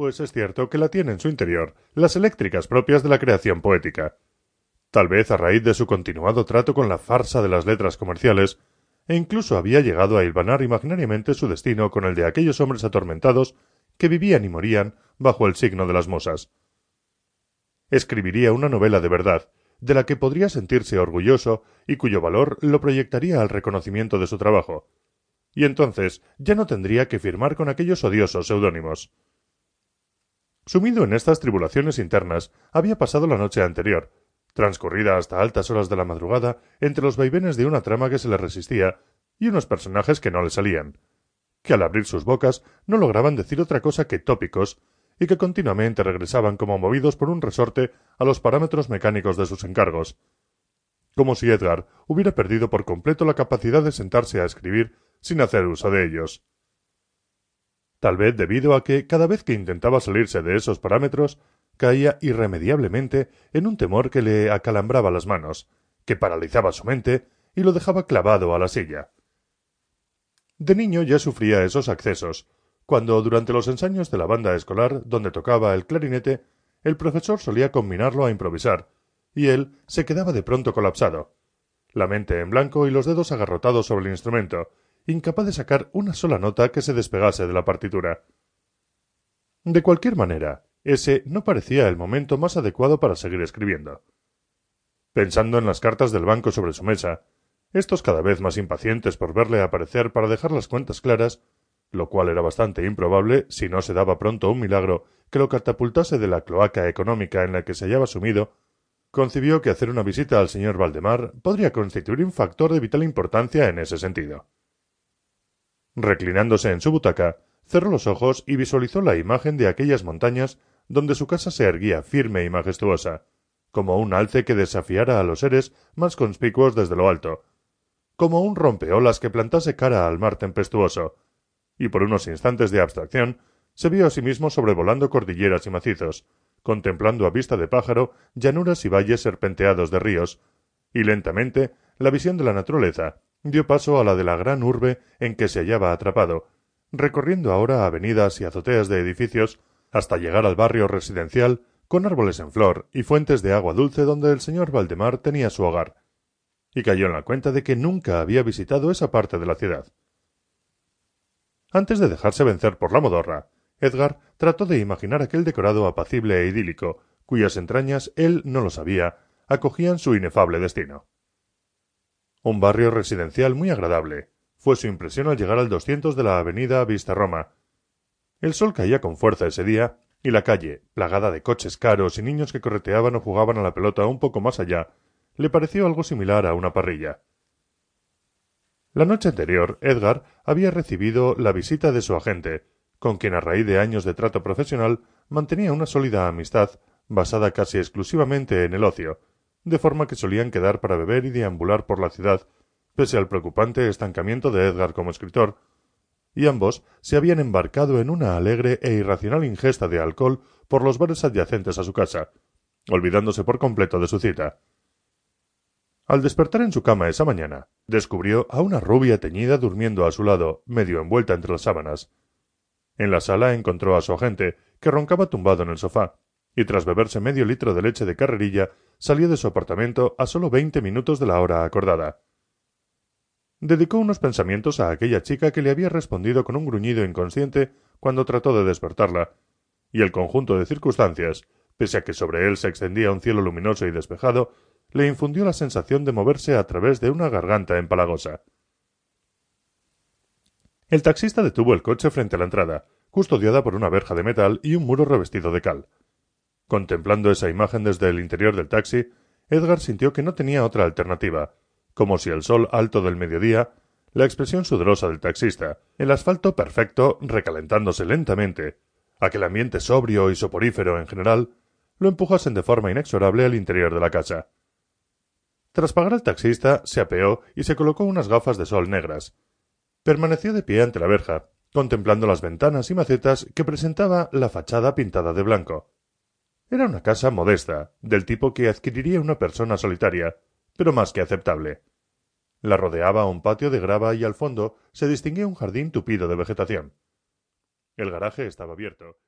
pues es cierto que la tiene en su interior las eléctricas propias de la creación poética. Tal vez a raíz de su continuado trato con la farsa de las letras comerciales, e incluso había llegado a hilvanar imaginariamente su destino con el de aquellos hombres atormentados que vivían y morían bajo el signo de las mosas. Escribiría una novela de verdad, de la que podría sentirse orgulloso y cuyo valor lo proyectaría al reconocimiento de su trabajo. Y entonces ya no tendría que firmar con aquellos odiosos seudónimos. Sumido en estas tribulaciones internas, había pasado la noche anterior, transcurrida hasta altas horas de la madrugada, entre los vaivenes de una trama que se le resistía y unos personajes que no le salían, que al abrir sus bocas no lograban decir otra cosa que tópicos y que continuamente regresaban como movidos por un resorte a los parámetros mecánicos de sus encargos, como si Edgar hubiera perdido por completo la capacidad de sentarse a escribir sin hacer uso de ellos. Tal vez debido a que cada vez que intentaba salirse de esos parámetros caía irremediablemente en un temor que le acalambraba las manos, que paralizaba su mente y lo dejaba clavado a la silla. De niño ya sufría esos accesos, cuando durante los ensayos de la banda escolar donde tocaba el clarinete, el profesor solía combinarlo a improvisar, y él se quedaba de pronto colapsado, la mente en blanco y los dedos agarrotados sobre el instrumento, incapaz de sacar una sola nota que se despegase de la partitura. De cualquier manera, ese no parecía el momento más adecuado para seguir escribiendo. Pensando en las cartas del banco sobre su mesa, estos cada vez más impacientes por verle aparecer para dejar las cuentas claras, lo cual era bastante improbable si no se daba pronto un milagro que lo catapultase de la cloaca económica en la que se hallaba sumido, concibió que hacer una visita al señor Valdemar podría constituir un factor de vital importancia en ese sentido. Reclinándose en su butaca, cerró los ojos y visualizó la imagen de aquellas montañas donde su casa se erguía firme y majestuosa, como un alce que desafiara a los seres más conspicuos desde lo alto, como un rompeolas que plantase cara al mar tempestuoso, y por unos instantes de abstracción se vio a sí mismo sobrevolando cordilleras y macizos, contemplando a vista de pájaro llanuras y valles serpenteados de ríos, y lentamente la visión de la naturaleza dio paso a la de la gran urbe en que se hallaba atrapado, recorriendo ahora avenidas y azoteas de edificios hasta llegar al barrio residencial con árboles en flor y fuentes de agua dulce donde el señor Valdemar tenía su hogar, y cayó en la cuenta de que nunca había visitado esa parte de la ciudad. Antes de dejarse vencer por la modorra, Edgar trató de imaginar aquel decorado apacible e idílico, cuyas entrañas él no lo sabía, acogían su inefable destino. Un barrio residencial muy agradable, fue su impresión al llegar al 200 de la avenida Vista Roma. El sol caía con fuerza ese día, y la calle, plagada de coches caros y niños que correteaban o jugaban a la pelota un poco más allá, le pareció algo similar a una parrilla. La noche anterior, Edgar había recibido la visita de su agente, con quien a raíz de años de trato profesional mantenía una sólida amistad basada casi exclusivamente en el ocio, de forma que solían quedar para beber y deambular por la ciudad, pese al preocupante estancamiento de Edgar como escritor, y ambos se habían embarcado en una alegre e irracional ingesta de alcohol por los bares adyacentes a su casa, olvidándose por completo de su cita. Al despertar en su cama esa mañana, descubrió a una rubia teñida durmiendo a su lado, medio envuelta entre las sábanas. En la sala encontró a su agente, que roncaba tumbado en el sofá, y tras beberse medio litro de leche de carrerilla, salió de su apartamento a solo veinte minutos de la hora acordada. Dedicó unos pensamientos a aquella chica que le había respondido con un gruñido inconsciente cuando trató de despertarla, y el conjunto de circunstancias, pese a que sobre él se extendía un cielo luminoso y despejado, le infundió la sensación de moverse a través de una garganta empalagosa. El taxista detuvo el coche frente a la entrada, custodiada por una verja de metal y un muro revestido de cal. Contemplando esa imagen desde el interior del taxi, Edgar sintió que no tenía otra alternativa, como si el sol alto del mediodía, la expresión sudorosa del taxista, el asfalto perfecto recalentándose lentamente, aquel ambiente sobrio y soporífero en general, lo empujasen de forma inexorable al interior de la casa. Tras pagar al taxista, se apeó y se colocó unas gafas de sol negras. Permaneció de pie ante la verja, contemplando las ventanas y macetas que presentaba la fachada pintada de blanco. Era una casa modesta, del tipo que adquiriría una persona solitaria, pero más que aceptable. La rodeaba un patio de grava y al fondo se distinguía un jardín tupido de vegetación. El garaje estaba abierto.